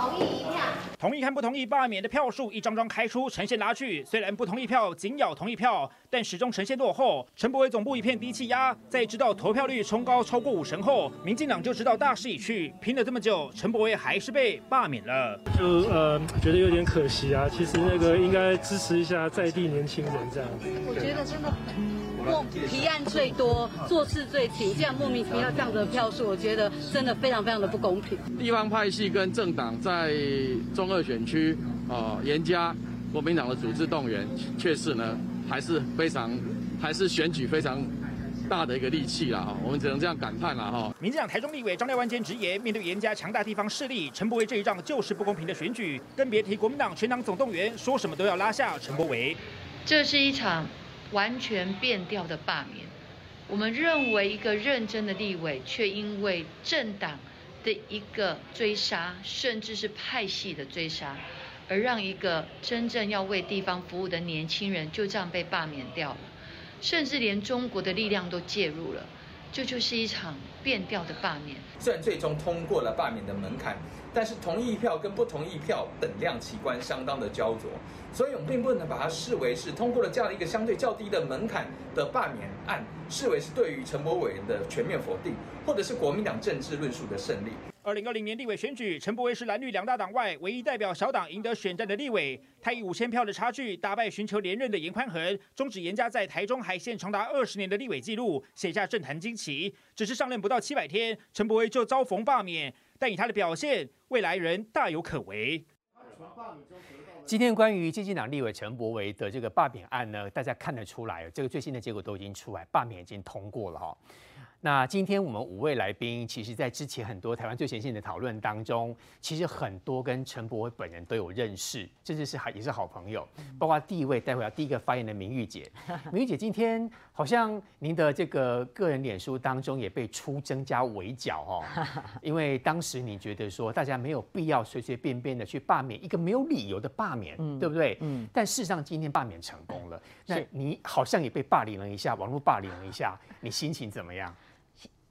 同意一票。同意和不同意罢免的票数一张张开出，呈现拉锯。虽然不同意票紧咬同意票，但始终呈现落后。陈柏惟总部一片低气压，在知道投票率冲高超过五成后，民进党就知道大势已去。拼了这么久，陈柏惟还是被罢免了。就呃觉得有点可惜啊。其实那个应该支持一下在地年轻人这样。我觉得真的莫提案最多，做事最勤，这样莫名其妙这样的票数，我觉得真的非常非常的不公平。地方派系跟政党在中二选区啊严加国民党的组织动员，确实呢还是非常还是选举非常大的一个利器啦哈，我们只能这样感叹了哈。民进党台中立委张廖万坚直言，面对严家强大地方势力，陈柏惟这一仗就是不公平的选举，更别提国民党全党总动员，说什么都要拉下陈柏惟。这是一场。完全变调的罢免，我们认为一个认真的立委，却因为政党的一个追杀，甚至是派系的追杀，而让一个真正要为地方服务的年轻人就这样被罢免掉了，甚至连中国的力量都介入了，这就，是一场变调的罢免。虽然最终通过了罢免的门槛。但是同意票跟不同意票等量奇观，相当的焦灼，所以我们并不能把它视为是通过了这样的一个相对较低的门槛的罢免案，视为是对于陈柏惟的全面否定，或者是国民党政治论述的胜利。二零二零年立委选举，陈柏惟是蓝绿两大党外唯一代表小党赢得选战的立委，他以五千票的差距打败寻求连任的严宽恒，终止严家在台中海线长达二十年的立委纪录，写下政坛惊奇。只是上任不到七百天，陈柏惟就遭逢罢免。但以他的表现，未来人大有可为。今天关于基进党立委陈柏惟的这个罢免案呢，大家看得出来，这个最新的结果都已经出来，罢免已经通过了哈。那今天我们五位来宾，其实，在之前很多台湾最前线的讨论当中，其实很多跟陈柏惟本人都有认识，甚至是还也是好朋友。包括第一位，待会要第一个发言的明玉姐。明玉姐，今天好像您的这个个人脸书当中也被出征加围剿哦，因为当时你觉得说大家没有必要随随便便的去罢免一个没有理由的罢免，嗯、对不对？嗯。但事实上今天罢免成功了，那你好像也被霸凌了一下，网络霸凌了一下，你心情怎么样？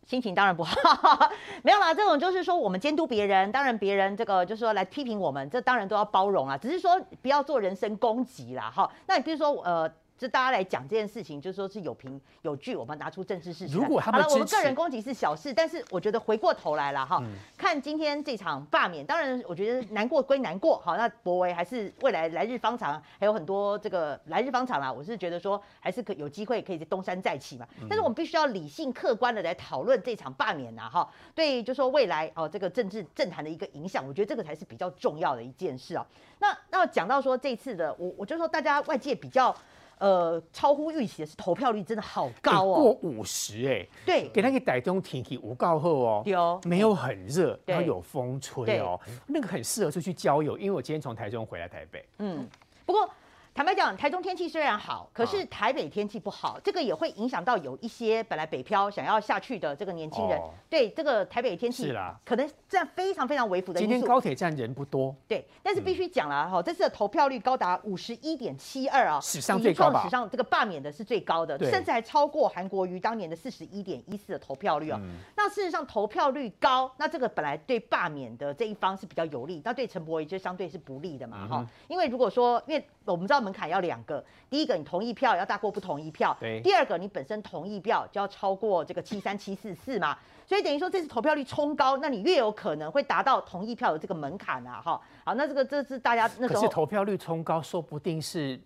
心情当然不好，没有啦。这种就是说，我们监督别人，当然别人这个就是说来批评我们，这当然都要包容啊。只是说不要做人身攻击啦，哈。那你比如说，呃。就大家来讲这件事情，就是说是有凭有据，我们拿出政治事实。如果他们好了，我们个人攻击是小事，但是我觉得回过头来了哈，嗯、看今天这场罢免，当然我觉得难过归难过，好，那博维还是未来来日方长，还有很多这个来日方长啦。我是觉得说还是可有机会可以东山再起嘛。但是我们必须要理性客观的来讨论这场罢免呐，哈，对，就说未来哦这个政治政坛的一个影响，我觉得这个才是比较重要的一件事啊。那那讲到说这次的，我我就说大家外界比较。呃，超乎预期的是投票率真的好高哦，过五十哎，对，给那个台中天气无告后哦，有。没有很热，然后有风吹哦，那个很适合出去郊游，因为我今天从台中回来台北，嗯，不过。坦白讲，台中天气虽然好，可是台北天气不好，这个也会影响到有一些本来北漂想要下去的这个年轻人。对这个台北天气，是啦，可能这样非常非常微服的因素。今天高铁站人不多，对，但是必须讲了哈，这次的投票率高达五十一点七二啊，史上最高吧？史上这个罢免的是最高的，甚至还超过韩国瑜当年的四十一点一四的投票率啊。那事实上投票率高，那这个本来对罢免的这一方是比较有利，那对陈柏惟就相对是不利的嘛哈。因为如果说，因为我们知道门槛要两个，第一个你同意票要大过不同意票，对第二个你本身同意票就要超过这个七三七四四嘛，所以等于说这次投票率冲高，那你越有可能会达到同意票的这个门槛啊，哈，好，那这个这是大家那时候，可是投票率冲高，说不定是。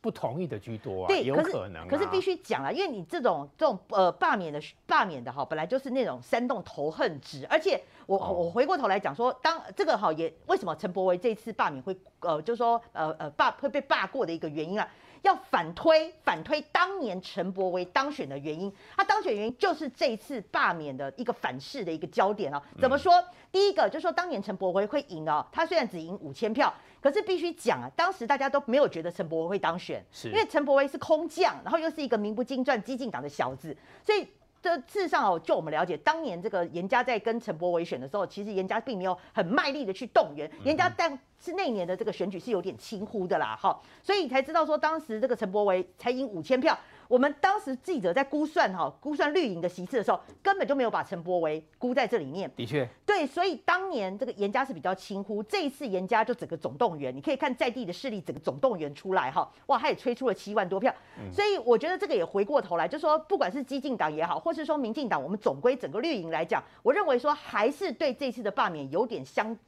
不同意的居多啊，对，有可能、啊可。可是必须讲了，因为你这种这种呃罢免的罢免的哈，本来就是那种煽动仇恨值，而且我、哦、我回过头来讲说，当这个哈也为什么陈柏维这次罢免会呃就是说呃呃罢会被罢过的一个原因啊，要反推反推当年陈柏惟当选的原因，他当选原因就是这一次罢免的一个反噬的一个焦点啊。怎么说？嗯、第一个就是说当年陈柏惟会赢哦，他虽然只赢五千票。可是必须讲啊，当时大家都没有觉得陈柏惟会当选，是因为陈柏惟是空降，然后又是一个名不经传、激进党的小子，所以这事实上哦，就我们了解，当年这个严家在跟陈柏惟选的时候，其实严家并没有很卖力的去动员，严家但是那年的这个选举是有点轻忽的啦，哈，所以才知道说当时这个陈柏惟才赢五千票。我们当时记者在估算哈，估算绿营的席次的时候，根本就没有把陈柏惟估在这里面。的确，对，所以当年这个严家是比较轻忽，这一次严家就整个总动员，你可以看在地的势力整个总动员出来哈，哇，他也吹出了七万多票。嗯、所以我觉得这个也回过头来，就说不管是激进党也好，或是说民进党，我们总归整个绿营来讲，我认为说还是对这次的罢免有点相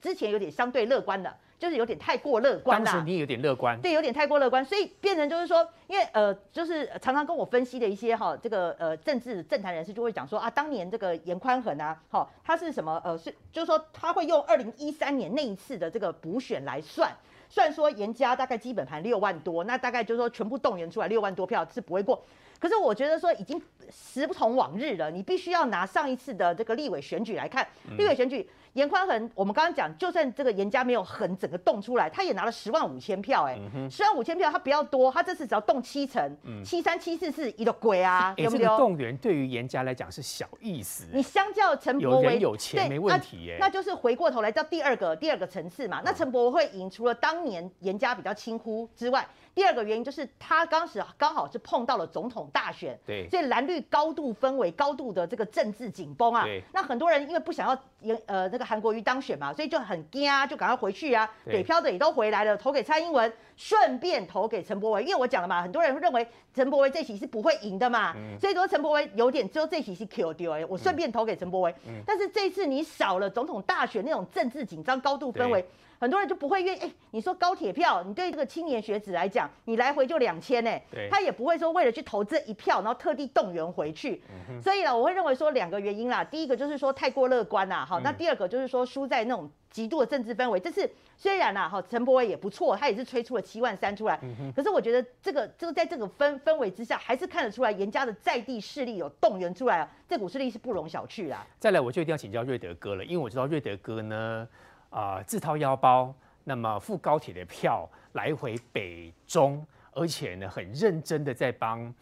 之前有点相对乐观的。就是有点太过乐观了。当时你也有点乐观，对，有点太过乐观，所以变成就是说，因为呃，就是常常跟我分析的一些哈，这个呃政治政坛人士就会讲说啊，当年这个严宽恒啊，哈，他是什么呃是，就是说他会用二零一三年那一次的这个补选来算，算说严家大概基本盘六万多，那大概就是说全部动员出来六万多票是不会过。可是我觉得说已经时不同往日了，你必须要拿上一次的这个立委选举来看，立委选举。严宽恒，我们刚刚讲，就算这个严家没有横整个动出来，他也拿了十万五千票，哎，十万五千票，他不要多，他这次只要动七成，七三七四是，一个鬼啊，有没有？这个动员对于严家来讲是小意思。你相较陈柏惟，有人有钱没问题耶，那就是回过头来到第二个第二个层次嘛。那陈柏惟会赢，除了当年严家比较轻忽之外，第二个原因就是他当时刚好是碰到了总统大选，对，所以蓝绿高度氛围、高度的这个政治紧绷啊。对，那很多人因为不想要颜呃那个韩国瑜当选嘛，所以就很惊啊，就赶快回去啊。北漂的也都回来了，投给蔡英文，顺便投给陈柏惟。因为我讲了嘛，很多人认为陈柏惟这期是不会赢的嘛，嗯、所以说陈柏惟有点只有这期是 Q 掉哎，我顺便投给陈柏惟。嗯、但是这次你少了总统大选那种政治紧张、高度氛围。很多人就不会愿意，哎，你说高铁票，你对这个青年学子来讲，你来回就两千呢，他也不会说为了去投这一票，然后特地动员回去。嗯、所以呢，我会认为说两个原因啦，第一个就是说太过乐观啦，好，那第二个就是说输在那种极度的政治氛围。这次虽然啦，哈，陈柏惟也不错，他也是吹出了七万三出来，嗯、可是我觉得这个这个在这个氛氛围之下，还是看得出来严家的在地势力有动员出来啊，这股势力是不容小觑啦。再来，我就一定要请教瑞德哥了，因为我知道瑞德哥呢。啊、呃，自掏腰包，那么付高铁的票来回北中，而且呢，很认真的在帮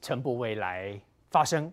陈柏惟来发声。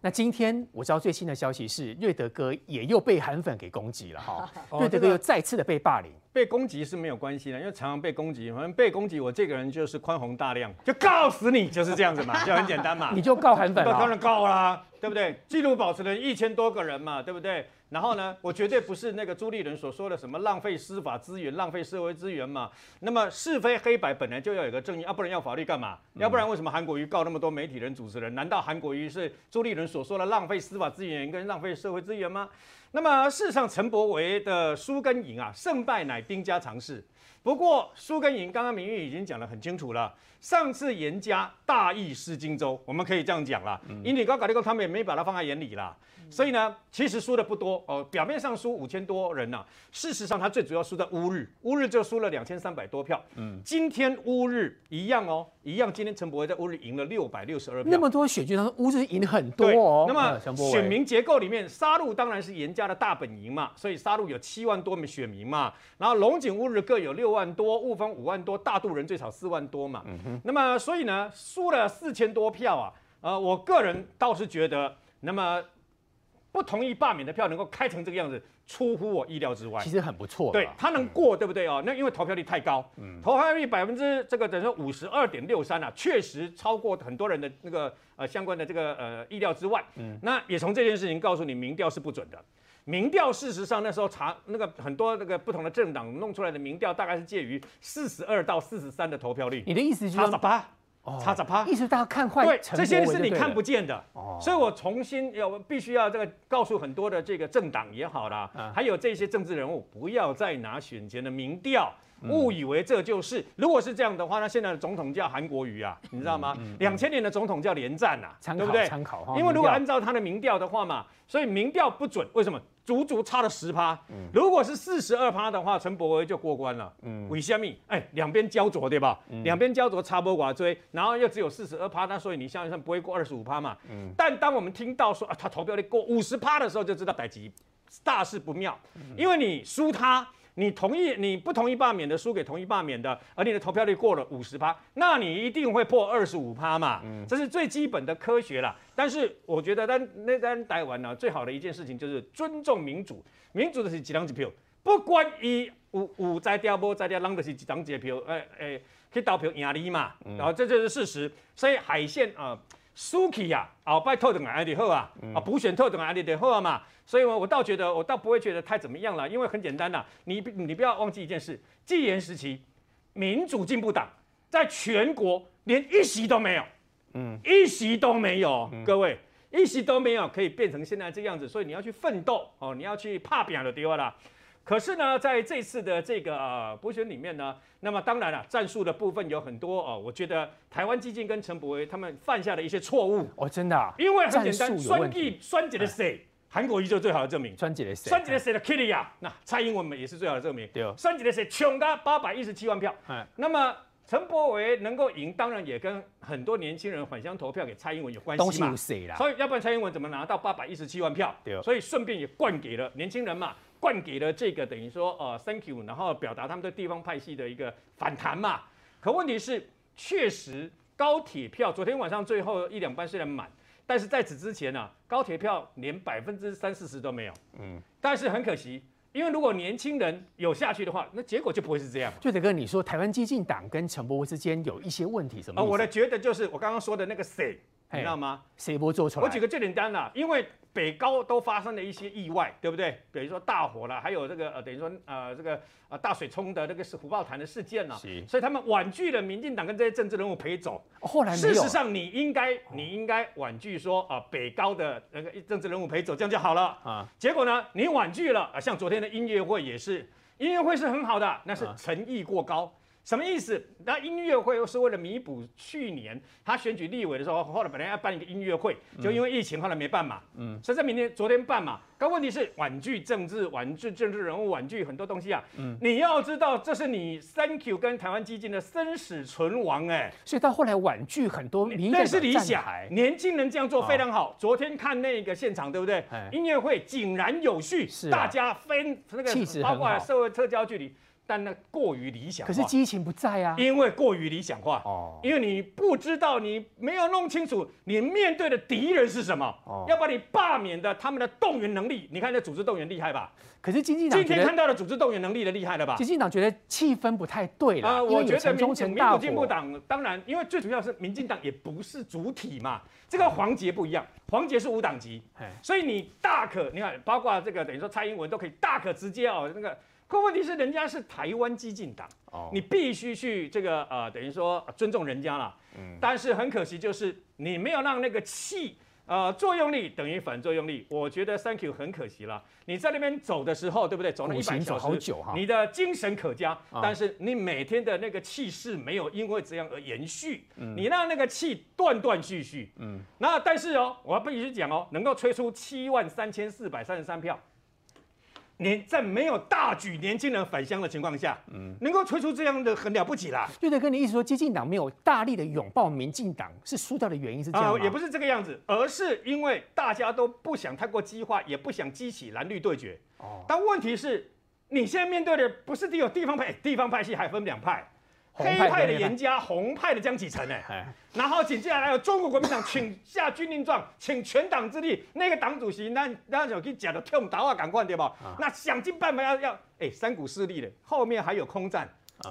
那今天我知道最新的消息是，瑞德哥也又被韩粉给攻击了哈，哦、瑞德哥又再次的被霸凌。被攻击是没有关系的，因为常常被攻击，反正被攻击，我这个人就是宽宏大量，就告死你，就是这样子嘛，就很简单嘛。你就告韩粉了？当然告啦，对不对？纪录保持人一千多个人嘛，对不对？然后呢，我绝对不是那个朱立伦所说的什么浪费司法资源、浪费社会资源嘛。那么是非黑白本来就要有个正义啊，不然要法律干嘛？要不然为什么韩国瑜告那么多媒体人、主持人？难道韩国瑜是朱立伦所说的浪费司法资源跟浪费社会资源吗？那么事实上，陈柏维的输跟赢啊，胜败乃兵家常事。不过输跟赢，刚刚明玉已经讲得很清楚了。上次严家大意失荆州，我们可以这样讲了。因为高搞立功，他们也没把它放在眼里啦。所以呢，其实输的不多哦，表面上输五千多人呐、啊，事实上他最主要输在乌日，乌日就输了两千三百多票。嗯，今天乌日一样哦，一样。今天陈柏惟在乌日赢了六百六十二票，那么多选举当中，乌日赢很多哦。那么选民结构里面，沙鹿当然是严家的大本营嘛，所以沙鹿有七万多名选民嘛，然后龙井乌日各有六万多，雾峰五万多，大肚人最少四万多嘛。嗯哼。那么所以呢，输了四千多票啊，呃，我个人倒是觉得，那么。不同意罢免的票能够开成这个样子，出乎我意料之外。其实很不错，对，他能过，对不对哦？那因为投票率太高，嗯，投票率百分之这个等于说五十二点六三啊，确实超过很多人的那个呃相关的这个呃意料之外。嗯，那也从这件事情告诉你，民调是不准的。民调事实上那时候查那个很多那个不同的政党弄出来的民调，大概是介于四十二到四十三的投票率。你的意思就是十八？差十趴，意思大家看坏，对，这些是你看不见的，哦，所以我重新要必须要这个告诉很多的这个政党也好啦，还有这些政治人物，不要再拿选前的民调，误以为这就是，如果是这样的话，那现在的总统叫韩国瑜啊，你知道吗？两千年的总统叫连战呐，对不对？参考，因为如果按照他的民调的话嘛，所以民调不准，为什么？足足差了十趴，如果是四十二趴的话，陈柏威就过关了。嗯，为什么？哎，两边焦灼对吧？两边焦灼差不寡追，然后又只有四十二趴，那所以你想一想不会过二十五趴嘛。嗯，但当我们听到说啊，他投票率过五十趴的时候，就知道百吉大事不妙，因为你输他。你同意，你不同意罢免的输给同意罢免的，而你的投票率过了五十趴，那你一定会破二十五趴嘛？嗯，这是最基本的科学啦。但是我觉得，但那单台湾呢，最好的一件事情就是尊重民主，民主的是几张几票。不管伊有有在调无在调，人就是几张一票，诶、欸、诶、欸，去投票赢你嘛，然后这就是事实。所以海线啊，输去啊，后摆特等来就好啊，啊补选特等来就好啊嘛。所以我我倒觉得，我倒不会觉得太怎么样了，因为很简单呐，你你不要忘记一件事，戒严时期，民主进步党在全国连一席都没有，嗯，一席都没有，嗯、各位。一席都没有，可以变成现在这样子，所以你要去奋斗哦，你要去怕扁的地方了。可是呢，在这次的这个呃补选里面呢，那么当然了，战术的部分有很多哦。我觉得台湾基金跟陈柏惟他们犯下的一些错误哦，真的、啊，因为很简单，酸地酸姐的谁，韩国瑜就是最好的证明。酸姐的谁，酸姐的谁的 Kitty 啊，那蔡英文也是最好的证明。对，酸姐的谁穷他八百一十七万票。嗯，那么。陈柏惟能够赢，当然也跟很多年轻人返乡投票给蔡英文有关系嘛。所以要不然蔡英文怎么拿到八百一十七万票？对，所以顺便也灌给了年轻人嘛，灌给了这个等于说呃 thank you，然后表达他们对地方派系的一个反弹嘛。可问题是，确实高铁票昨天晚上最后一两班虽然满，但是在此之前呢、啊，高铁票连百分之三四十都没有。嗯，但是很可惜。因为如果年轻人有下去的话，那结果就不会是这样。就得跟你说，台湾激进党跟陈柏惟之间有一些问题，什么？我的觉得就是我刚刚说的那个谁，你知道吗？谁不做出来？我举个最简单的，因为。北高都发生了一些意外，对不对？比如说大火了，还有这个呃，等于说呃，这个呃大水冲的那个是虎豹潭的事件了，所以他们婉拒了民进党跟这些政治人物陪走。后来事实上你应该你应该婉拒说啊、呃，北高的那个政治人物陪走，这样就好了啊。结果呢，你婉拒了啊，像昨天的音乐会也是，音乐会是很好的，那是诚意过高。什么意思？那音乐会又是为了弥补去年他选举立委的时候，后来本来要办一个音乐会，就因为疫情后来没办嘛。嗯，所以在明天、昨天办嘛。但问题是婉拒政治、婉拒政治人物、婉拒很多东西啊。嗯，你要知道，这是你 Thank you 跟台湾基金的生死存亡哎。所以到后来婉拒很多民，那是理想。年轻人这样做非常好。昨天看那个现场，对不对？音乐会井然有序，是大家分那个包括社会社交距离。但那过于理想化，可是激情不在啊，因为过于理想化。哦，因为你不知道，你没有弄清楚你面对的敌人是什么。哦，要把你罢免的他们的动员能力，你看这组织动员厉害吧？可是经济党今天看到的组织动员能力的厉害了吧？经济党觉得气氛不太对了啊，我觉得民民主进步党当然，因为最主要是民进党也不是主体嘛，这个黄杰不一样，黄杰是无党籍，所以你大可你看，包括这个等于说蔡英文都可以大可直接哦那个。可问题是，人家是台湾激进党，哦你必须去这个呃，等于说尊重人家了。嗯。但是很可惜，就是你没有让那个气呃作用力等于反作用力。我觉得 Thank you 很可惜了。你在那边走的时候，对不对？走了一百小时，好久哈。你的精神可嘉，但是你每天的那个气势没有因为这样而延续。嗯。你让那个气断断续续。嗯。那但是哦，我要必须讲哦，能够吹出七万三千四百三十三票。年在没有大举年轻人返乡的情况下，嗯，能够推出这样的很了不起啦。对对跟你意思说，激进党没有大力的拥抱民进党，是输掉的原因是这样也不是这个样子，而是因为大家都不想太过激化，也不想激起蓝绿对决。哦，但问题是，你现在面对的不是只有地方派，地方派系还分两派。黑派的严家，红派的江启臣哎，然后紧接下来有中国国民党请下军令状，请全党之力，那个党主席那那就可以讲的跳打话赶快对吧？那想尽办法要要哎三股势力的，后面还有空战，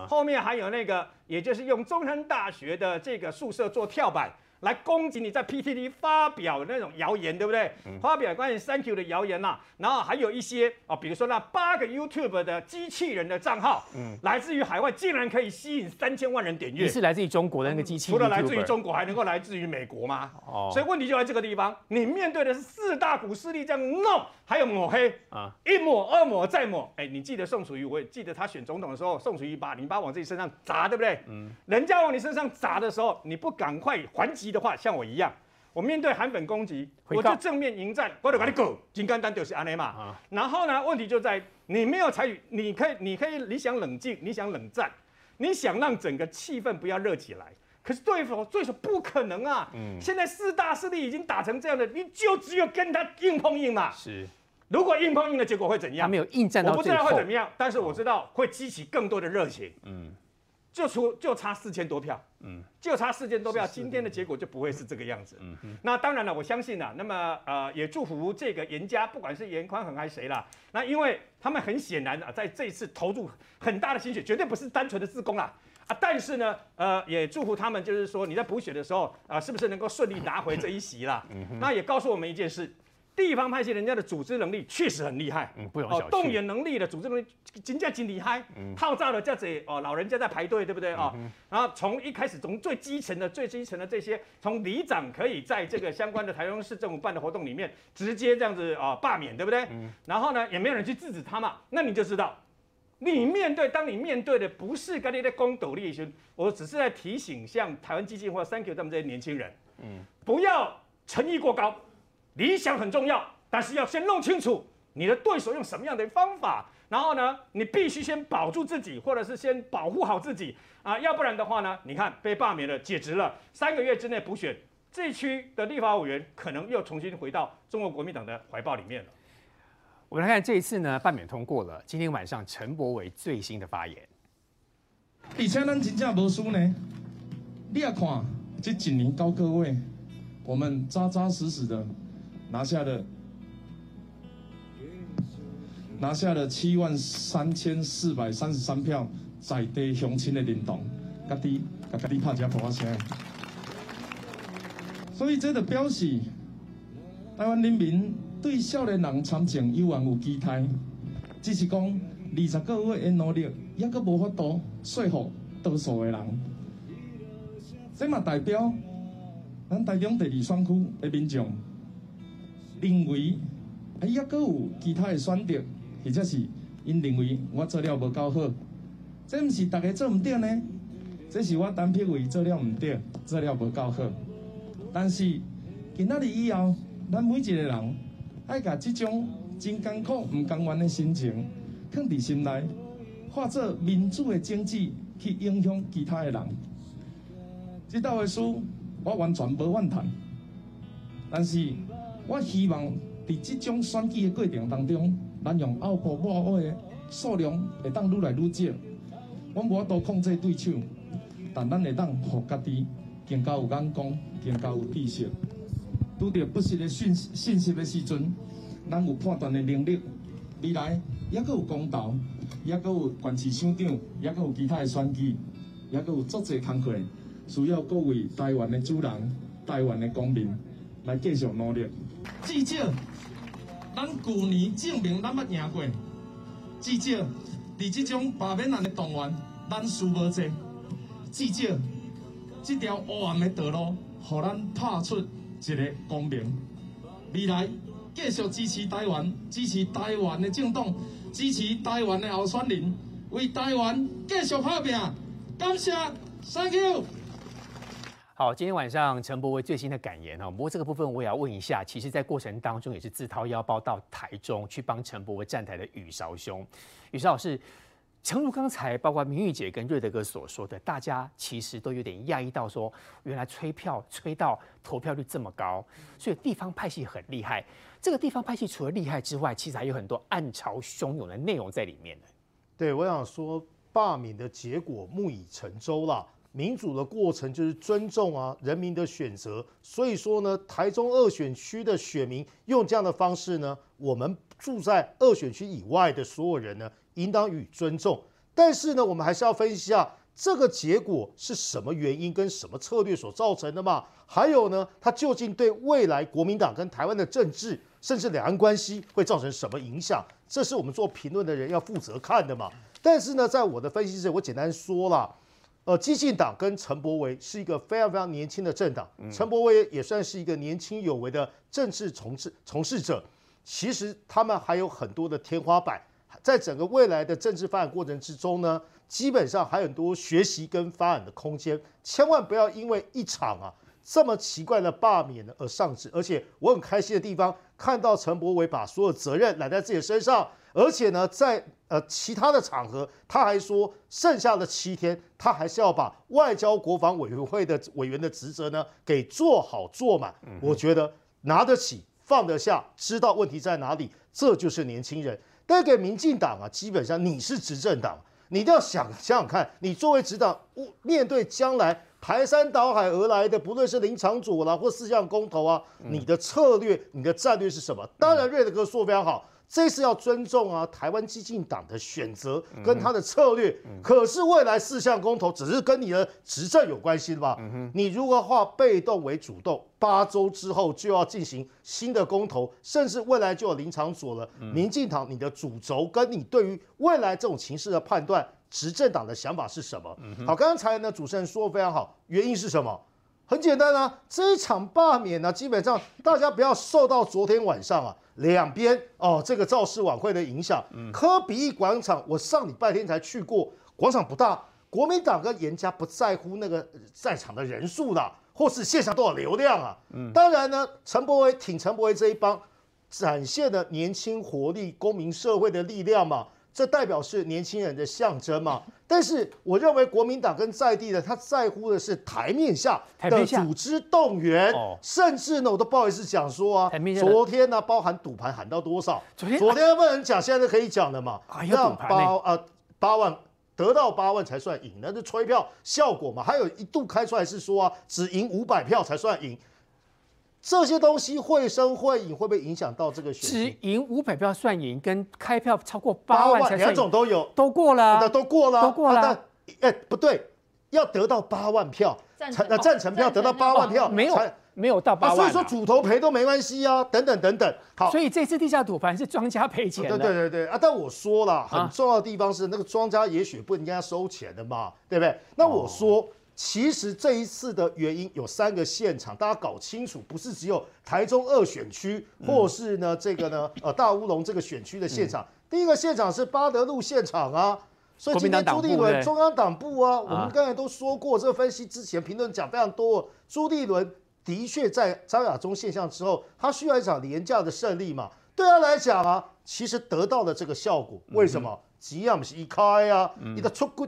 后面还有那个，也就是用中山大学的这个宿舍做跳板。来攻击你在 PTT 发表那种谣言，对不对？嗯、发表关于 Thank you 的谣言呐、啊，然后还有一些啊，比如说那八个 YouTube 的机器人的账号，嗯，来自于海外，竟然可以吸引三千万人点阅。你是来自于中国的那个机器、嗯？除了来自于中国，还能够来自于美国吗？哦，所以问题就在这个地方，你面对的是四大股势力这样弄，还有抹黑啊，一抹二抹再抹。哎，你记得宋楚瑜，我也记得他选总统的时候，宋楚瑜把泥巴往自己身上砸，对不对？嗯，人家往你身上砸的时候，你不赶快还击的话，像我一样，我面对韩粉攻击，我就正面迎战，我就跟你狗，金刚丹就是安内嘛。然后呢，问题就在你没有采取，你可以，你可以，你想冷静，你想冷战，你想让整个气氛不要热起来，可是对手对手不可能啊。嗯。现在四大势力已经打成这样的，你就只有跟他硬碰硬嘛。是。如果硬碰硬的结果会怎样？他没有硬战到。我不知道会怎么样，但是我知道会激起更多的热情。嗯。就出就差四千多票，嗯，就差四千多票，今天的结果就不会是这个样子。嗯嗯。那当然了，我相信啊，那么呃，也祝福这个严家，不管是严宽恒还是谁啦，那因为他们很显然啊，在这一次投入很大的心血，绝对不是单纯的自攻啊啊！但是呢，呃，也祝福他们，就是说你在补选的时候啊、呃，是不是能够顺利拿回这一席啦？嗯。那也告诉我们一件事。地方派系人家的组织能力确实很厉害，嗯，不容小觑。动员能力的组织能力，真正真厉害。嗯，号召了这样子哦，老人家在排队，对不对啊？嗯、然后从一开始，从最基层的、最基层的这些，从里长可以在这个相关的台中市政府办的活动里面，直接这样子啊罢免，对不对？嗯。然后呢，也没有人去制止他嘛，那你就知道，你面对，当你面对的不是跟你的公斗力群，我只是在提醒，像台湾基金或 Thank you 他们这些年轻人，嗯，不要诚意过高，理想很重要。但是要先弄清楚你的对手用什么样的方法，然后呢，你必须先保住自己，或者是先保护好自己啊，要不然的话呢，你看被罢免了，解职了，三个月之内补选，这区的立法委员可能又重新回到中国国民党的怀抱里面了。我们来看这一次呢，罢免通过了。今天晚上陈柏伟最新的发言，而且咱真正无输呢，你也看这几年高各位，我们扎扎实实的拿下了。拿下了七万三千四百三十三票，在地乡亲的认同，家己甲家己拍一下鼓声。所以这个表示，台湾人民对少年人参政有望有期待，只是讲二十个月的努力，抑阁无法度说服多数的人。这嘛代表，咱台中第二选区的民众认为，还抑阁有其他的选择。或者是因认为我做了无够好，这毋是大家做毋对呢？这是我单撇为做了毋对，做了无够好。但是今仔日以后，咱每一个人爱甲这种真艰苦、毋甘愿的心情放伫心内，化作民主的种子去影响其他的人。这道的事我完全无怨叹，但是我希望伫这种选举的过程当中。咱用拗过抹黑的数量会当愈来愈少，我无法度控制对手，但咱会当互家己更加有眼光，更加有知识。拄着不实的讯信息的时阵，咱有判断的能力。未来抑阁有公投，抑阁有县市省长，抑阁有其他的选举，抑阁有足侪工课，需要各位台湾的主人、台湾的公民来继续努力。至少。咱旧年证明咱捌赢过，至少伫这种罢免案的动员，咱输无济。至少这条黑暗的道路，互咱踏出一个公平。未来继续支持台湾，支持台湾的政党，支持台湾的候选人，为台湾继续打拼。感谢，Thank you。好，今天晚上陈柏惟最新的感言哈，不过这个部分我也要问一下，其实，在过程当中也是自掏腰包到台中去帮陈柏惟站台的宇韶兄，宇韶老师，诚如刚才包括明玉姐跟瑞德哥所说的，大家其实都有点讶异到说，原来催票催到投票率这么高，所以地方派系很厉害。这个地方派系除了厉害之外，其实还有很多暗潮汹涌的内容在里面呢。对，我想说，罢免的结果木已成舟了。民主的过程就是尊重啊人民的选择，所以说呢，台中二选区的选民用这样的方式呢，我们住在二选区以外的所有人呢，应当予以尊重。但是呢，我们还是要分析一下这个结果是什么原因跟什么策略所造成的嘛？还有呢，它究竟对未来国民党跟台湾的政治，甚至两岸关系会造成什么影响？这是我们做评论的人要负责看的嘛？但是呢，在我的分析这，我简单说了。呃，激进党跟陈柏维是一个非常非常年轻的政党，陈柏维也算是一个年轻有为的政治从事从事者。其实他们还有很多的天花板，在整个未来的政治发展过程之中呢，基本上还有很多学习跟发展的空间。千万不要因为一场啊这么奇怪的罢免而丧志。而且我很开心的地方，看到陈柏伟把所有责任揽在自己身上。而且呢，在呃其他的场合，他还说剩下的七天，他还是要把外交国防委员会的委员的职责呢给做好做满。我觉得拿得起放得下，知道问题在哪里，这就是年轻人。但给民进党啊，基本上你是执政党，你一定要想想想看，你作为执党，面对将来排山倒海而来的，不论是林场主啦，或四项公投啊，你的策略、你的战略是什么？当然，瑞德哥说的非常好。这是要尊重啊，台湾激进党的选择跟他的策略。嗯、可是未来四项公投只是跟你的执政有关系的吧？嗯、你如何化被动为主动？八周之后就要进行新的公投，甚至未来就有林昶佐了。嗯、民进党，你的主轴跟你对于未来这种情势的判断，执政党的想法是什么？嗯、好，刚才呢主持人说的非常好，原因是什么？很简单啊，这一场罢免呢，基本上大家不要受到昨天晚上啊。两边哦，这个造势晚会的影响，嗯、科比意广场，我上礼拜天才去过，广场不大。国民党跟严家不在乎那个在场的人数啦，或是现场多少流量啊。嗯、当然呢，陈柏维挺陈柏维这一帮，展现了年轻活力、公民社会的力量嘛。这代表是年轻人的象征嘛？但是我认为国民党跟在地的他在乎的是台面下的组织动员，甚至呢，我都不好意思讲说啊，昨天呢，包含赌盘喊到多少？昨天昨天不能讲，现在是可以讲的嘛？让八呃八万得到八万才算赢，那是吹票效果嘛？还有一度开出来是说啊，只赢五百票才算赢。这些东西会生会影，会不会影响到这个选？只赢五百票算赢，跟开票超过八万才算，两种都有，都过了，那都过了，都过了。哎、啊，不对，要得到八万票，赞成那赞成票得到八万票，没有没有到八万、啊啊，所以说主头赔都没关系啊，等等等等。好，所以这次地下赌盘是庄家赔钱的。对对对对啊！但我说了，很重要的地方是那个庄家也许不应该收钱的嘛，对不对？那我说。哦其实这一次的原因有三个现场，大家搞清楚，不是只有台中二选区，或是呢这个呢呃大乌龙这个选区的现场。嗯、第一个现场是巴德路现场啊，所以今天朱立伦中央党部啊，我们刚才都说过，这个分析之前评论讲非常多。朱立伦的确在张亚中现象之后，他需要一场廉价的胜利嘛，对他来讲啊，其实得到了这个效果。为什么？只要不是一开啊，你的出过。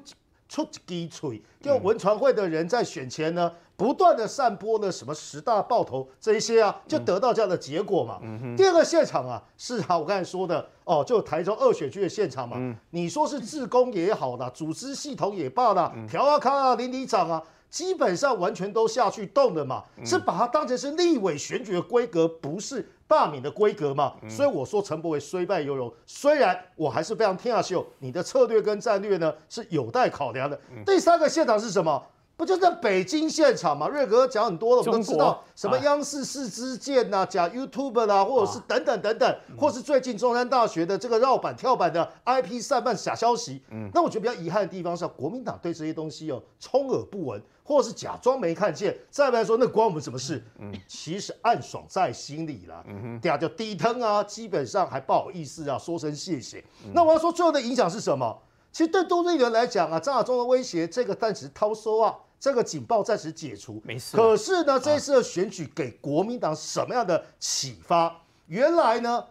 出鸡锤，就文传会的人在选前呢，不断的散播了什么十大爆头这一些啊，就得到这样的结果嘛。第二个现场啊，是啊，我刚才说的哦，就台中二选区的现场嘛。嗯、你说是自工也好啦，组织系统也罢啦，调啊康啊邻里长啊，基本上完全都下去动了嘛，嗯、是把它当成是立委选举的规格，不是。罢免的规格嘛，所以我说陈柏伟虽败犹荣。虽然我还是非常听下秀，你的策略跟战略呢是有待考量的。第三个现场是什么？不就在北京现场嘛？瑞哥讲很多了，我们都知道什么央视四支箭呐，假 YouTube 啦，或者是等等等等，或是最近中山大学的这个绕板跳板的 IP 散漫假消息。嗯，那我觉得比较遗憾的地方是，国民党对这些东西哦充耳不闻。或者是假装没看见，再不来说那关我们什么事？嗯，其实暗爽在心里了。嗯哼，第二就低腾啊，基本上还不好意思啊，说声谢谢。嗯、那我要说最后的影响是什么？其实对杜立人来讲啊，张亚中的威胁这个暂时掏收啊，这个警报暂时解除，没事。可是呢，这一次的选举给国民党什么样的启发？啊、原来呢，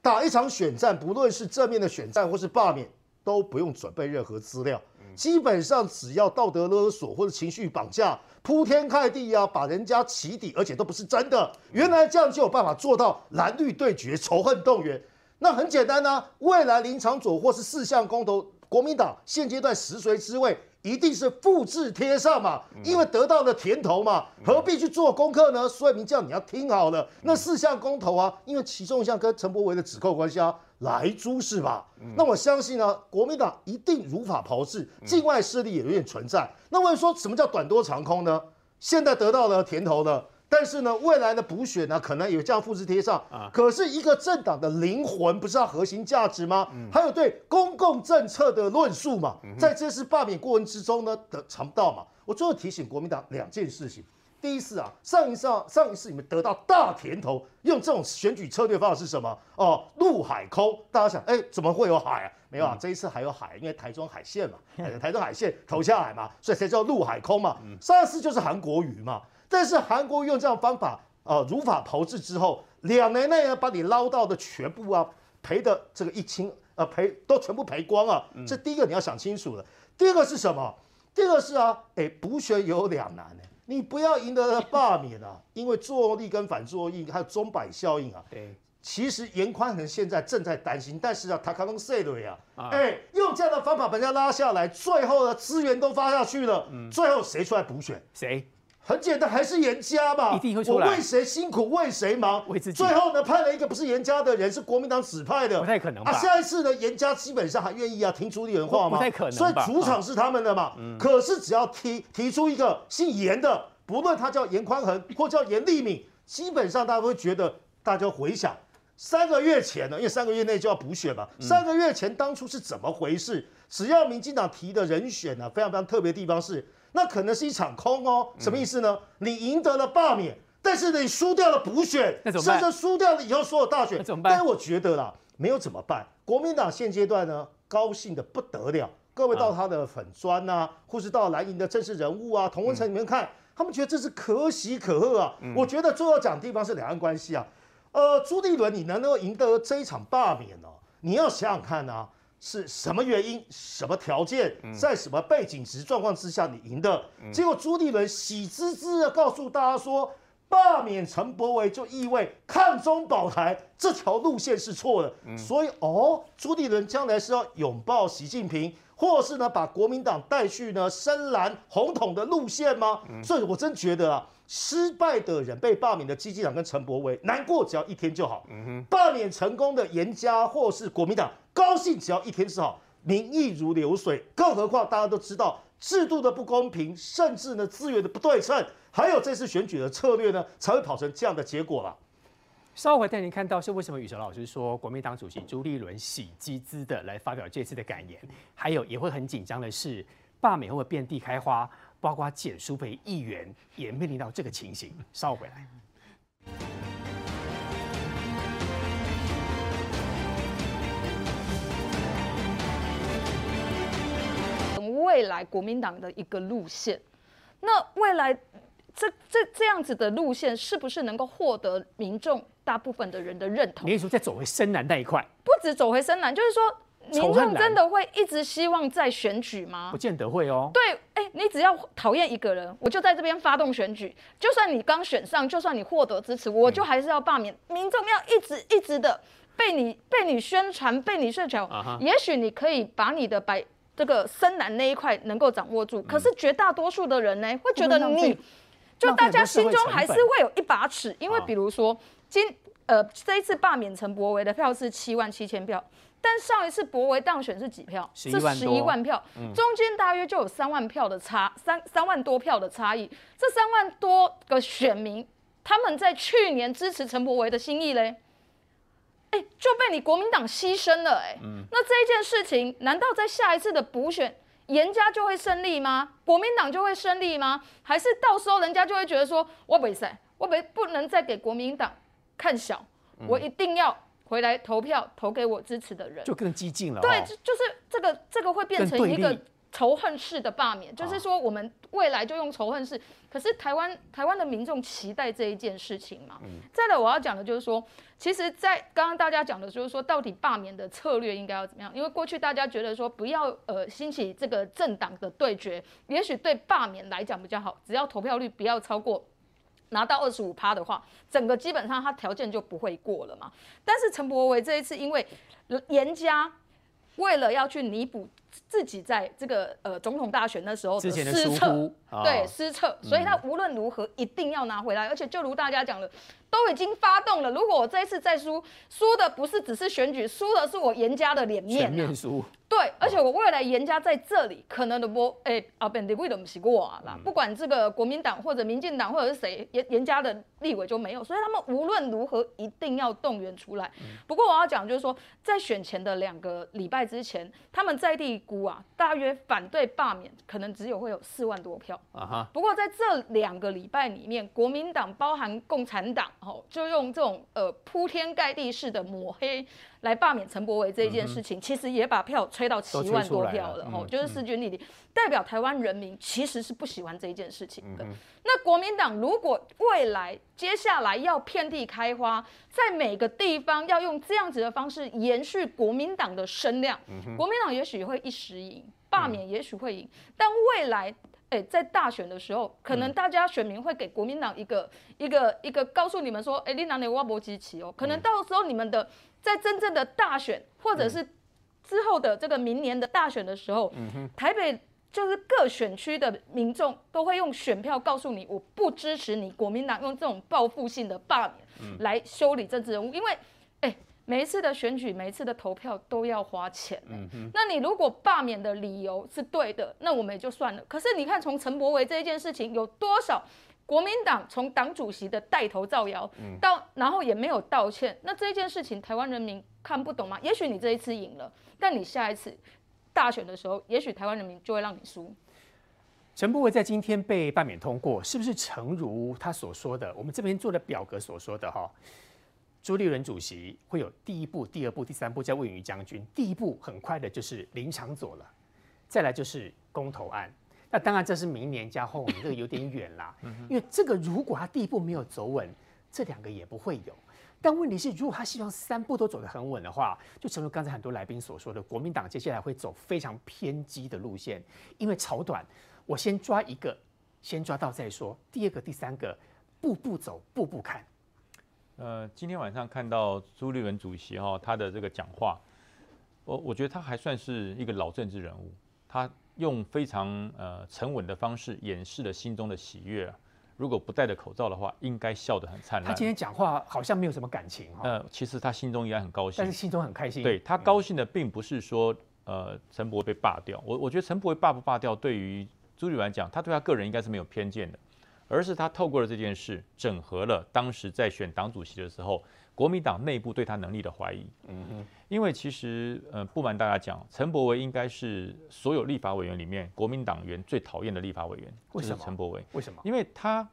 打一场选战，不论是正面的选战或是罢免，都不用准备任何资料。基本上只要道德勒索或者情绪绑架，铺天盖地啊，把人家起底，而且都不是真的。原来这样就有办法做到蓝绿对决、仇恨动员。那很简单啊，未来林昶佐或是四项公投，国民党现阶段食髓知味，一定是复制贴上嘛，因为得到了甜头嘛，何必去做功课呢？所以明教你要听好了，那四项公投啊，因为其中一项跟陈柏维的指控关系啊。来猪是吧？那我相信呢，国民党一定如法炮制，境外势力也有点存在。那我说什么叫短多长空呢？现在得到了甜头了，但是呢，未来的补选呢，可能有这样复制贴上啊。可是一个政党的灵魂不是它核心价值吗？还有对公共政策的论述嘛，在这次罢免过程之中呢，得尝不到嘛。我最后提醒国民党两件事情。第一次啊，上一次啊，上一次你们得到大甜头，用这种选举策略方法是什么？哦，陆海空，大家想，哎，怎么会有海啊？没有啊，这一次还有海，因为台中海线嘛，台中海线投下来嘛，所以才叫陆海空嘛。上一次就是韩国瑜嘛，但是韩国用这样方法，呃，如法炮制之后，两年内呢，把你捞到的全部啊，赔的这个一清，呃，赔都全部赔光啊。这第一个你要想清楚了。第二个是什么？第二个是啊，哎，补选有两难呢。你不要赢得了罢免啊，因为作用力跟反作用力还有钟摆效应啊。对，其实严宽恒现在正在担心，但是啊，他刚刚说了呀，哎，用这样的方法把人家拉下来，最后的资源都发下去了，嗯、最后谁出来补选？谁？很简单，还是严家嘛。一定会出来。我为谁辛苦为谁忙？为自己。最后呢，派了一个不是严家的人，是国民党指派的。不太可能吧？啊，下一次呢，严家基本上还愿意啊听朱立伦话吗？不太可能。所以主场是他们的嘛。嗯。可是只要提提出一个姓严的，不论他叫严宽恒或叫严立敏，基本上大家会觉得，大家回想。三个月前呢，因为三个月内就要补选嘛。三个月前当初是怎么回事？只要民进党提的人选呢，非常非常特别的地方是，那可能是一场空哦。什么意思呢？你赢得了罢免，但是你输掉了补选，甚至输掉了以后所有大选，怎么办？但我觉得啦，没有怎么办？国民党现阶段呢，高兴的不得了。各位到他的粉砖啊，或是到蓝营的正式人物啊，同文层里面看，他们觉得这是可喜可贺啊。我觉得最要讲的地方是两岸关系啊。呃，朱立伦，你能够赢得这一场罢免呢？你要想想看啊，是什么原因、什么条件，在什么背景值状况之下你赢的？结果朱立伦喜滋滋的告诉大家说，罢免陈柏惟就意味抗中保台这条路线是错的。所以哦，朱立伦将来是要拥抱习近平，或是呢把国民党带去呢深蓝红统的路线吗？所以我真觉得啊。失败的人被罢免的基进党跟陈柏惟难过，只要一天就好。罢免成功的严家或是国民党高兴，只要一天是好。民意如流水，更何况大家都知道制度的不公平，甚至呢资源的不对称，还有这次选举的策略呢，才会跑成这样的结果了。稍后带您看到是为什么宇哲老师说国民党主席朱立伦喜滋滋的来发表这次的感言，还有也会很紧张的是罢免会遍地开花。包括简舒培议员也面临到这个情形，稍后回来。未来国民党的一个路线，那未来这这这样子的路线，是不是能够获得民众大部分的人的认同？你说再走回深蓝那一块，不止走回深蓝，就是说。民众真的会一直希望再选举吗？不见得会哦。对，哎，你只要讨厌一个人，我就在这边发动选举。就算你刚选上，就算你获得支持，我就还是要罢免。民众要一直一直的被你被你宣传，被你宣传。也许你可以把你的白这个深蓝那一块能够掌握住，可是绝大多数的人呢，会觉得你就大家心中还是会有一把尺，因为比如说今呃这一次罢免陈柏维的票是七万七千票。但上一次柏维当选是几票？是十一万票，中间大约就有三万票的差，三三万多票的差异。这三万多个选民，他们在去年支持陈柏维的心意嘞，哎，就被你国民党牺牲了哎。那这一件事情，难道在下一次的补选，严家就会胜利吗？国民党就会胜利吗？还是到时候人家就会觉得说，我不赛，我不不能再给国民党看小，我一定要。回来投票投给我支持的人，就更激进了，哦。对，就是这个这个会变成一个仇恨式的罢免，就是说我们未来就用仇恨式。可是台湾台湾的民众期待这一件事情嘛。嗯。再来我要讲的就是说，其实，在刚刚大家讲的就是说，到底罢免的策略应该要怎么样？因为过去大家觉得说，不要呃兴起这个政党的对决，也许对罢免来讲比较好，只要投票率不要超过。拿到二十五趴的话，整个基本上他条件就不会过了嘛。但是陈柏维这一次，因为严家为了要去弥补自己在这个呃总统大选的时候的失策，对失策，所以他无论如何一定要拿回来。而且就如大家讲的，都已经发动了。如果我这一次再输，输的不是只是选举，输的是我严家的脸面。面输。对，而且我未来严家在这里可能的不，哎，啊，本地为什么洗过啊？不管这个国民党或者民进党或者是谁，严严家的立委就没有，所以他们无论如何一定要动员出来。不过我要讲就是说，在选前的两个礼拜之前，他们在地估啊，大约反对罢免可能只有会有四万多票。啊哈。不过在这两个礼拜里面，国民党包含共产党，哦，就用这种呃铺天盖地式的抹黑。来罢免陈柏惟这一件事情，其实也把票吹到七万多票了，吼，就是势均力敌，代表台湾人民其实是不喜欢这一件事情的。那国民党如果未来接下来要遍地开花，在每个地方要用这样子的方式延续国民党的声量，国民党也许会一时赢，罢免也许会赢，但未来哎，在大选的时候，可能大家选民会给国民党一个、嗯、一个一个告诉你们说，哎，你哪里挖博机器哦？可能到时候你们的在真正的大选，或者是之后的这个明年的大选的时候，嗯、台北就是各选区的民众都会用选票告诉你，我不支持你国民党用这种报复性的罢免来修理政治人物，因为。每一次的选举，每一次的投票都要花钱。嗯哼。那你如果罢免的理由是对的，那我们也就算了。可是你看，从陈柏维这一件事情，有多少国民党从党主席的带头造谣，到然后也没有道歉。那这一件事情，台湾人民看不懂吗？也许你这一次赢了，但你下一次大选的时候，也许台湾人民就会让你输。陈柏惟在今天被罢免通过，是不是诚如他所说的？我们这边做的表格所说的哈？朱立伦主席会有第一步、第二步、第三步，叫魏云将军。第一步很快的就是林长佐了，再来就是公投案。那当然这是明年加后年，这个有点远啦。因为这个如果他第一步没有走稳，这两个也不会有。但问题是，如果他希望三步都走得很稳的话，就诚如刚才很多来宾所说的，国民党接下来会走非常偏激的路线，因为炒短，我先抓一个，先抓到再说。第二个、第三个，步步走，步步看。呃，今天晚上看到朱立伦主席哈，他的这个讲话，我我觉得他还算是一个老政治人物，他用非常呃沉稳的方式掩饰了心中的喜悦。如果不戴着口罩的话，应该笑得很灿烂。他今天讲话好像没有什么感情哈。呃，其实他心中应该很高兴，但是心中很开心。对，他高兴的并不是说呃陈柏惟被罢掉，我我觉得陈柏惟罢不罢掉，对于朱立伦来讲，他对他个人应该是没有偏见的。而是他透过了这件事，整合了当时在选党主席的时候，国民党内部对他能力的怀疑。嗯哼，因为其实，呃，不瞒大家讲，陈柏惟应该是所有立法委员里面国民党员最讨厌的立法委员。为什么？陈柏惟？为什么？因为他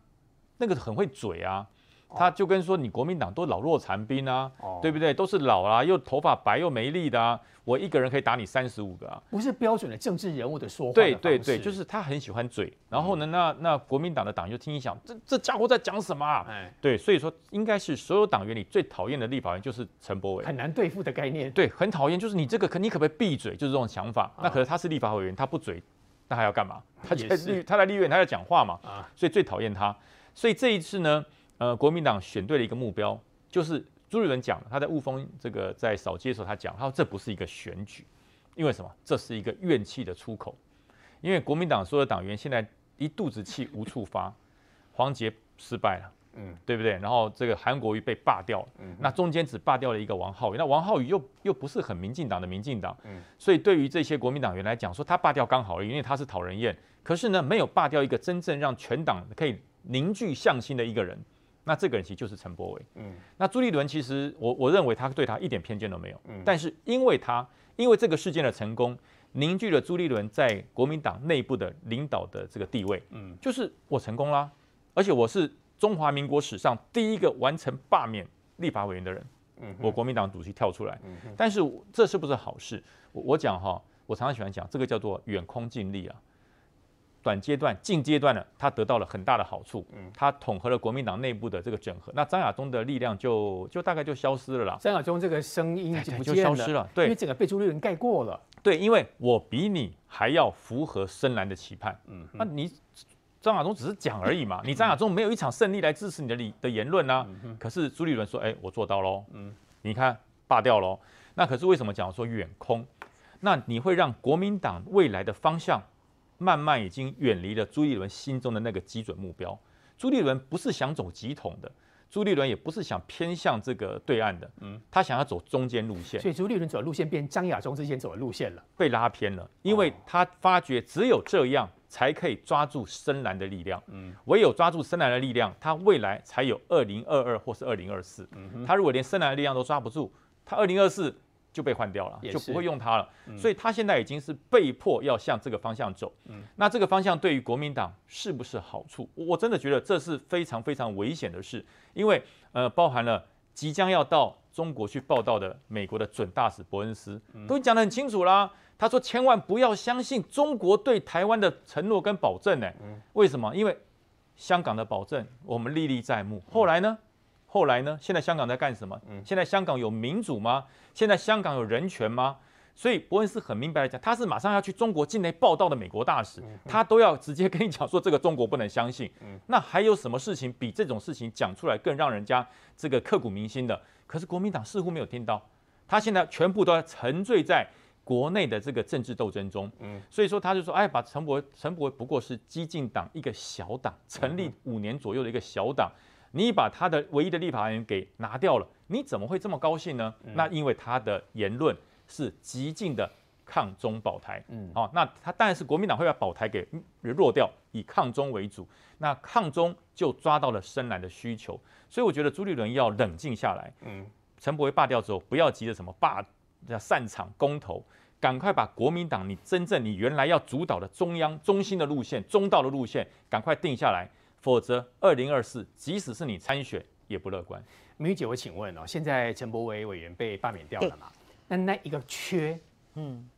那个很会嘴啊。他就跟说，你国民党都老弱残兵啊，哦、对不对？都是老啊，又头发白又没力的啊，我一个人可以打你三十五个啊，不是标准的政治人物的说话的。对对对，就是他很喜欢嘴。然后呢，嗯、那那国民党的党员就听一想，这这家伙在讲什么、啊？哎，对，所以说应该是所有党员里最讨厌的立法员就是陈柏伟，很难对付的概念。对，很讨厌，就是你这个可你可不可以闭嘴？就是这种想法。啊、那可是他是立法委员，他不嘴，那还要干嘛？他在立他在立院，他在讲话嘛。啊，所以最讨厌他。所以这一次呢？呃，国民党选对了一个目标，就是朱立伦讲，他在雾峰这个在扫街的时候，他讲，他说这不是一个选举，因为什么？这是一个怨气的出口，因为国民党所有党员现在一肚子气无处发，黄捷失败了，嗯，对不对？然后这个韩国瑜被罢掉了，嗯，那中间只罢掉了一个王浩宇，那王浩宇又又不是很民进党的民进党，嗯，所以对于这些国民党员来讲，说他罢掉刚好了，因为他是讨人厌，可是呢，没有罢掉一个真正让全党可以凝聚向心的一个人。那这个人其实就是陈柏伟。嗯，那朱立伦其实我我认为他对他一点偏见都没有。嗯，但是因为他因为这个事件的成功，凝聚了朱立伦在国民党内部的领导的这个地位。嗯，就是我成功啦，而且我是中华民国史上第一个完成罢免立法委员的人。嗯，我国民党主席跳出来。嗯，但是这是不是好事？我我讲哈，我常常喜欢讲这个叫做远空近利啊。短阶段、近阶段呢，他得到了很大的好处。嗯，他统合了国民党内部的这个整合，那张亚中的力量就就大概就消失了啦。张亚中这个声音就消失了，对，因为整个被朱立伦盖过了。对，因为我比你还要符合深蓝的期盼。嗯，那你张亚中只是讲而已嘛，你张亚中没有一场胜利来支持你的理的言论呢、啊。嗯、可是朱立伦说，哎，我做到喽。嗯，你看罢掉喽。那可是为什么讲说远空？那你会让国民党未来的方向？慢慢已经远离了朱立伦心中的那个基准目标。朱立伦不是想走急统的，朱立伦也不是想偏向这个对岸的，嗯，他想要走中间路线。所以朱立伦走的路线变张亚中之前走的路线了，被拉偏了，因为他发觉只有这样才可以抓住深蓝的力量，嗯，唯有抓住深蓝的力量，他未来才有二零二二或是二零二四。嗯，他如果连深蓝的力量都抓不住，他二零二四。就被换掉了，就不会用它了。嗯、所以他现在已经是被迫要向这个方向走。嗯、那这个方向对于国民党是不是好处？我真的觉得这是非常非常危险的事，因为呃，包含了即将要到中国去报道的美国的准大使伯恩斯，都讲得很清楚啦。他说千万不要相信中国对台湾的承诺跟保证呢。为什么？因为香港的保证我们历历在目。后来呢？后来呢？现在香港在干什么？现在香港有民主吗？现在香港有人权吗？所以伯恩斯很明白的讲，他是马上要去中国境内报道的美国大使，他都要直接跟你讲说这个中国不能相信。那还有什么事情比这种事情讲出来更让人家这个刻骨铭心的？可是国民党似乎没有听到，他现在全部都要沉醉在国内的这个政治斗争中。所以说他就说，哎，把陈伯陈伯不过是激进党一个小党，成立五年左右的一个小党，你把他的唯一的立法委员给拿掉了，你怎么会这么高兴呢？那因为他的言论。是极尽的抗中保台，嗯，哦，那他当然是国民党会把保台给弱掉，以抗中为主。那抗中就抓到了深蓝的需求，所以我觉得朱立伦要冷静下来，嗯，陈柏威罢掉之后，不要急着什么罢，要散场公投，赶快把国民党你真正你原来要主导的中央中心的路线、中道的路线赶快定下来，否则二零二四即使是你参选也不乐观。明玉姐，我请问哦，现在陈柏惟委员被罢免掉了嘛？那那一个缺，嗯，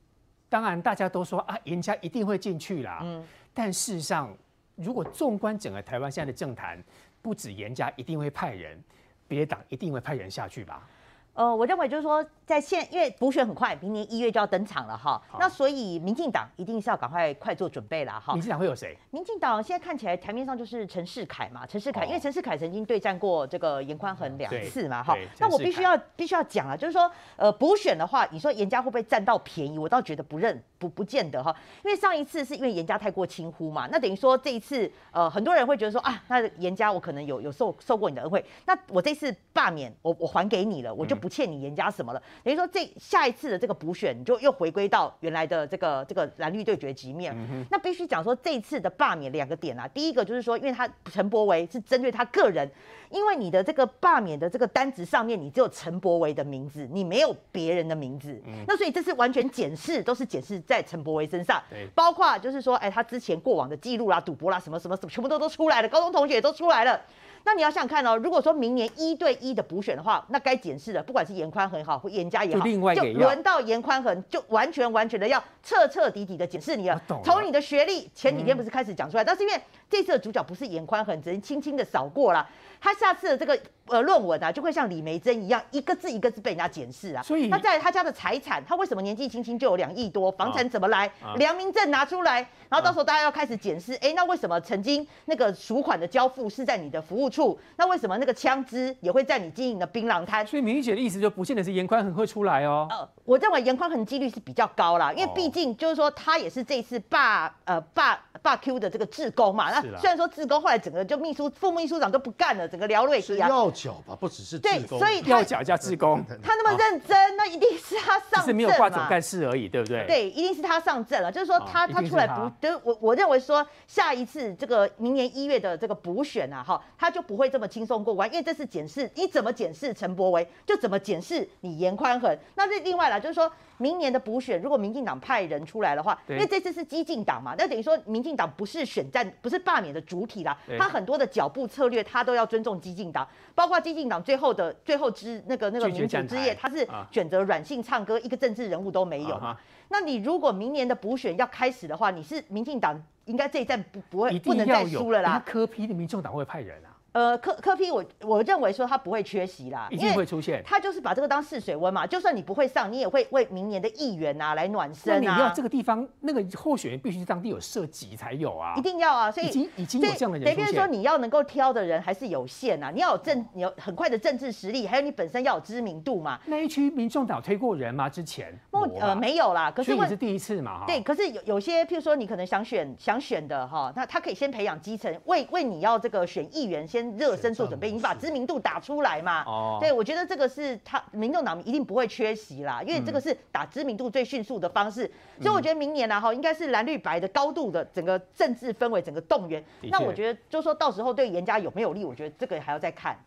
当然大家都说啊，严家一定会进去啦，嗯，但事实上，如果纵观整个台湾现在的政坛，不止严家一定会派人，别的党一定会派人下去吧？呃，我认为就是说，在现因为补选很快，明年一月就要登场了哈，那所以民进党一定是要赶快快做准备了哈。民进党会有谁？民进党现在看起来台面上就是陈世凯嘛，陈世凯，因为陈世凯曾经对战过这个严宽恒两次嘛哈。那我必须要必须要讲啊，就是说，呃，补选的话，你说严家会不会占到便宜？我倒觉得不认不不见得哈，因为上一次是因为严家太过轻忽嘛，那等于说这一次，呃，很多人会觉得说啊，那严家我可能有有受受过你的恩惠，那我这次罢免我我还给你了，我就不欠你严家什么了。等于说这下一次的这个补选，你就又回归到原来的这个这个蓝绿对决局面。嗯、那必须讲说，这次的罢免两个点啊，第一个就是说，因为他陈柏维是针对他个人，因为你的这个罢免的这个单子上面，你只有陈柏维的名字，你没有别人的名字。嗯、那所以这次完全检视，都是检视在陈柏维身上，包括就是说，哎，他之前过往的记录啦、赌博啦、什么什么什么，全部都都出来了，高中同学也都出来了。那你要想想看哦，如果说明年一对一的补选的话，那该检视的，不管是严宽恒也好，或严家也好，就轮到严宽恒，就完全完全的要彻彻底底的检视你了。从你的学历，前几天不是开始讲出来，嗯、但是因为这次的主角不是严宽恒，只能轻轻的扫过了。他下次的这个呃论文啊，就会像李梅珍一样，一个字一个字被人家检视啊。所以，他在他家的财产，他为什么年纪轻轻就有两亿多？房产怎么来？啊、良民证拿出来，然后到时候大家要开始检视，哎、啊，那为什么曾经那个赎款的交付是在你的服务处？那为什么那个枪支也会在你经营的槟榔摊？所以明玉姐的意思就不见得是严宽恒会出来哦。呃，我认为严宽恒几率是比较高啦，因为毕竟就是说他也是这次罢呃罢罢 Q 的这个志工嘛。那 虽然说志工后来整个就秘书副秘书长都不干了，整个辽瑞是要缴吧，不只是志工，对，所以要缴加志工。他那么认真，那一定是他上阵是没有挂总干事而已，对不对？对，一定是他上阵了。就是说他他出来不，就我我认为说下一次这个明年一月的这个补选啊，哈，他就不会这么轻松过关，因为这是检视你怎么检视陈柏惟，就怎么检视你严宽恒。那这另外啦，就是说明年的补选，如果民进党派人出来的话，因为这次是激进党嘛，那等于说民进党不是选战，不是罢免的主体啦，他很多的脚步策略，他都要尊重激进党。包括激进党最后的最后之那个那个民主之夜，他是选择软性唱歌，一个政治人物都没有嘛。那你如果明年的补选要开始的话，你是民进党应该这一战不不会不能再输了啦。科批的民众党会派人啊。呃，科科批我我认为说他不会缺席啦，一定会出现。他就是把这个当试水温嘛，就算你不会上，你也会为明年的议员啊来暖身啊。那你要这个地方那个候选人必须是当地有涉及才有啊，一定要啊。所以已经已经有这样的人出现。等于说你要能够挑的人还是有限啊，你要有政，你有很快的政治实力，还有你本身要有知名度嘛。那一区民众党推过人吗？之前？呃，没有啦。可是也是第一次嘛。对，可是有有些，譬如说你可能想选想选的哈，那他可以先培养基层，为为你要这个选议员先热身做准备。你把知名度打出来嘛？哦，对，我觉得这个是他民众党一定不会缺席啦，因为这个是打知名度最迅速的方式。嗯、所以我觉得明年呢，哈，应该是蓝绿白的高度的整个政治氛围，整个动员。那我觉得，就说到时候对严家有没有利，我觉得这个还要再看。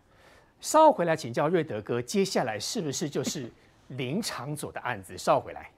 稍后回来请教瑞德哥，接下来是不是就是林长佐的案子？稍后回来。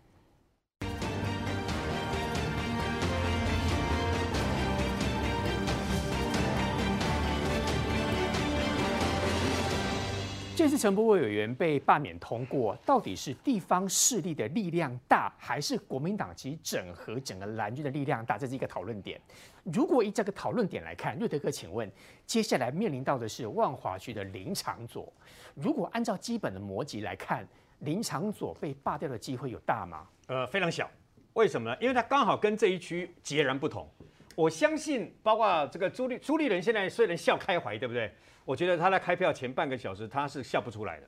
这次陈柏惟委员被罢免通过，到底是地方势力的力量大，还是国民党其整合整个蓝军的力量大？这是一个讨论点。如果以这个讨论点来看，瑞德哥，请问接下来面临到的是万华区的林昶佐。如果按照基本的逻辑来看，林昶佐被罢掉的机会有大吗？呃，非常小。为什么呢？因为它刚好跟这一区截然不同。我相信，包括这个朱立朱立伦现在虽然笑开怀，对不对？我觉得他在开票前半个小时他是笑不出来的。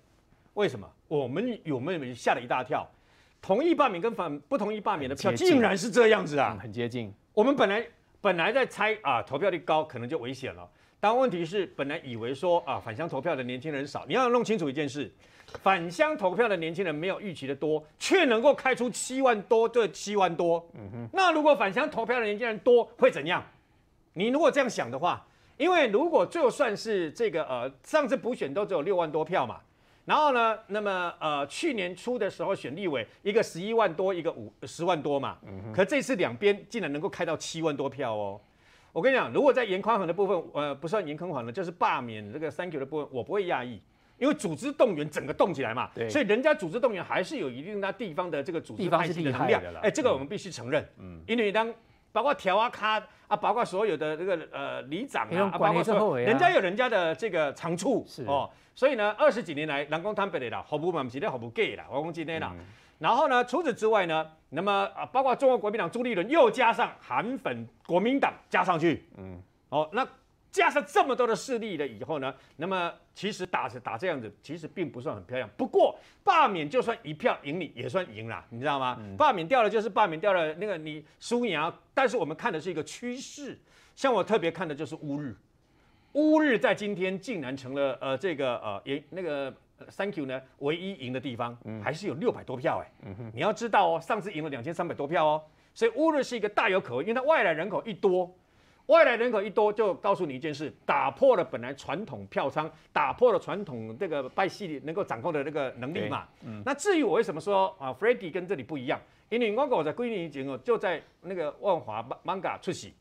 为什么？我们有没有吓了一大跳？同意罢免跟反不同意罢免的票竟然是这样子啊，很接近。我们本来本来在猜啊，投票率高可能就危险了。但问题是，本来以为说啊，返乡投票的年轻人少，你要弄清楚一件事：返乡投票的年轻人没有预期的多，却能够开出七万多对七万多。嗯哼。那如果返乡投票的年轻人多，会怎样？你如果这样想的话，因为如果就算是这个呃，上次补选都只有六万多票嘛，然后呢，那么呃，去年初的时候选立委一个十一万多，一个五十万多嘛。嗯。可这次两边竟然能够开到七万多票哦。我跟你讲，如果在严宽恒的部分，呃，不算严宽恒的，就是罢免这个三 Q 的部分，我不会讶异，因为组织动员整个动起来嘛，对，所以人家组织动员还是有一定的地方的这个组织派系的能量，哎，这个我们必须承认，嗯，因为当包括条啊卡啊，包括所有的这个呃里长啊，啊包括说人家有人家的这个长处是。哦，所以呢，二十几年来，南宫坦白的啦，好不嘛不是的好不给啦，我讲今天啦。然后呢，除此之外呢，那么啊，包括中国国民党朱立伦又加上韩粉国民党加上去，嗯，哦，那加上这么多的势力了以后呢，那么其实打是打这样子，其实并不算很漂亮。不过罢免就算一票赢你也算赢了，你知道吗？嗯、罢免掉了就是罢免掉了，那个你输赢啊。但是我们看的是一个趋势，像我特别看的就是乌日，乌日在今天竟然成了呃这个呃也那个。Thank you 呢，唯一赢的地方还是有六百多票哎，嗯、你要知道哦，上次赢了两千三百多票哦，所以乌日是一个大有可为，因为它外来人口一多，外来人口一多就告诉你一件事，打破了本来传统票仓，打破了传统这个拜系能够掌控的那个能力嘛。嗯、那至于我为什么说啊，Freddy 跟这里不一样，因为我在归年前哦，就在那个万华 Manga 出席，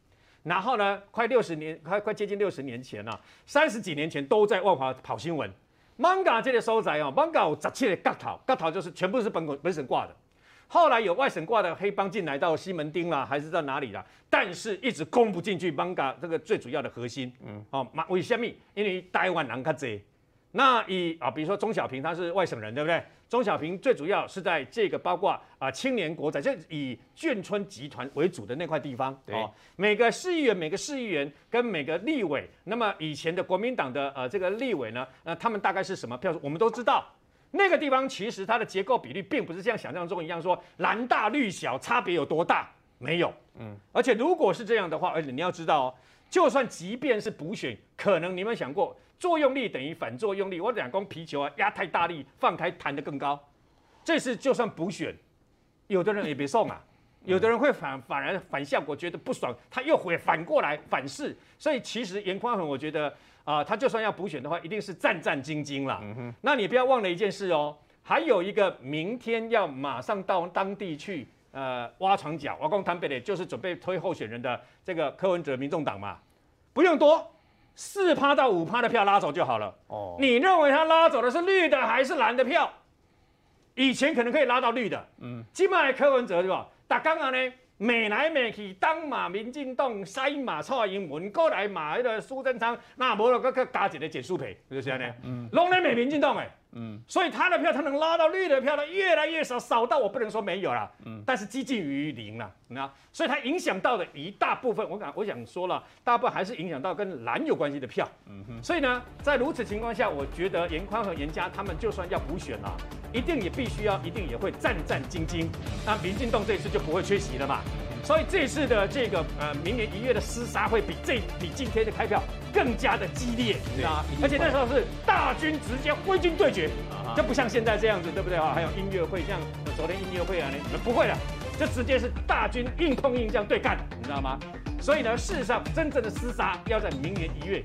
然后呢，快六十年，快快接近六十年前了，三十几年前都在万华跑新闻。Manga 这个收窄哦，，Manga 有十七个角头，角头就是全部是本本省挂的。后来有外省挂的黑帮进来到西门町啦，还是在哪里啦？但是一直攻不进去邦嘎这个最主要的核心。嗯，哦，为什么？因为台湾人较多。那以啊，比如说钟小平他是外省人，对不对？钟小平最主要是在这个包括啊青年国宅，就以眷村集团为主的那块地方。对哦，每个市议员、每个市议员跟每个立委，那么以前的国民党的呃这个立委呢，那他们大概是什么票数？我们都知道，那个地方其实它的结构比例并不是像想象中一样说蓝大绿小差别有多大，没有。嗯，而且如果是这样的话，而且你要知道哦，就算即便是补选，可能你们想过？作用力等于反作用力，我两公皮球啊压太大力，放开弹得更高。这次就算补选，有的人也别送啊，有的人会反反而反效果，觉得不爽，他又会反过来反噬。所以其实严宽恒，我觉得啊、呃，他就算要补选的话，一定是战战兢兢了。嗯、那你不要忘了一件事哦，还有一个明天要马上到当地去呃挖床脚，我讲台北的，就是准备推候选人的这个柯文哲民众党嘛，不用多。四趴到五趴的票拉走就好了。哦，你认为他拉走的是绿的还是蓝的票？以前可能可以拉到绿的。嗯，今麦柯文哲对吧？打刚刚呢，美来骂去，当马民进党，西马蔡英文，过来骂迄个苏贞昌，那无就搁搁加一个简书培，就是这样呢。嗯，拢在美民进党哎。嗯，所以他的票他能拉到绿的票呢，越来越少，少到我不能说没有了，嗯，但是接近于零了，那所以它影响到的一大部分，我讲我想说了，大部分还是影响到跟蓝有关系的票，嗯哼，所以呢，在如此情况下，我觉得严宽和严家他们就算要补选了，一定也必须要，一定也会战战兢兢，那民进党这一次就不会缺席了嘛。所以这次的这个呃，明年一月的厮杀会比这比今天的开票更加的激烈，你知道吗？而且那时候是大军直接挥军对决，就不像现在这样子，对不对啊？还有音乐会，像昨天音乐会啊，你们不会的，就直接是大军硬碰硬这样对干，你知道吗？所以呢，事实上真正的厮杀要在明年一月。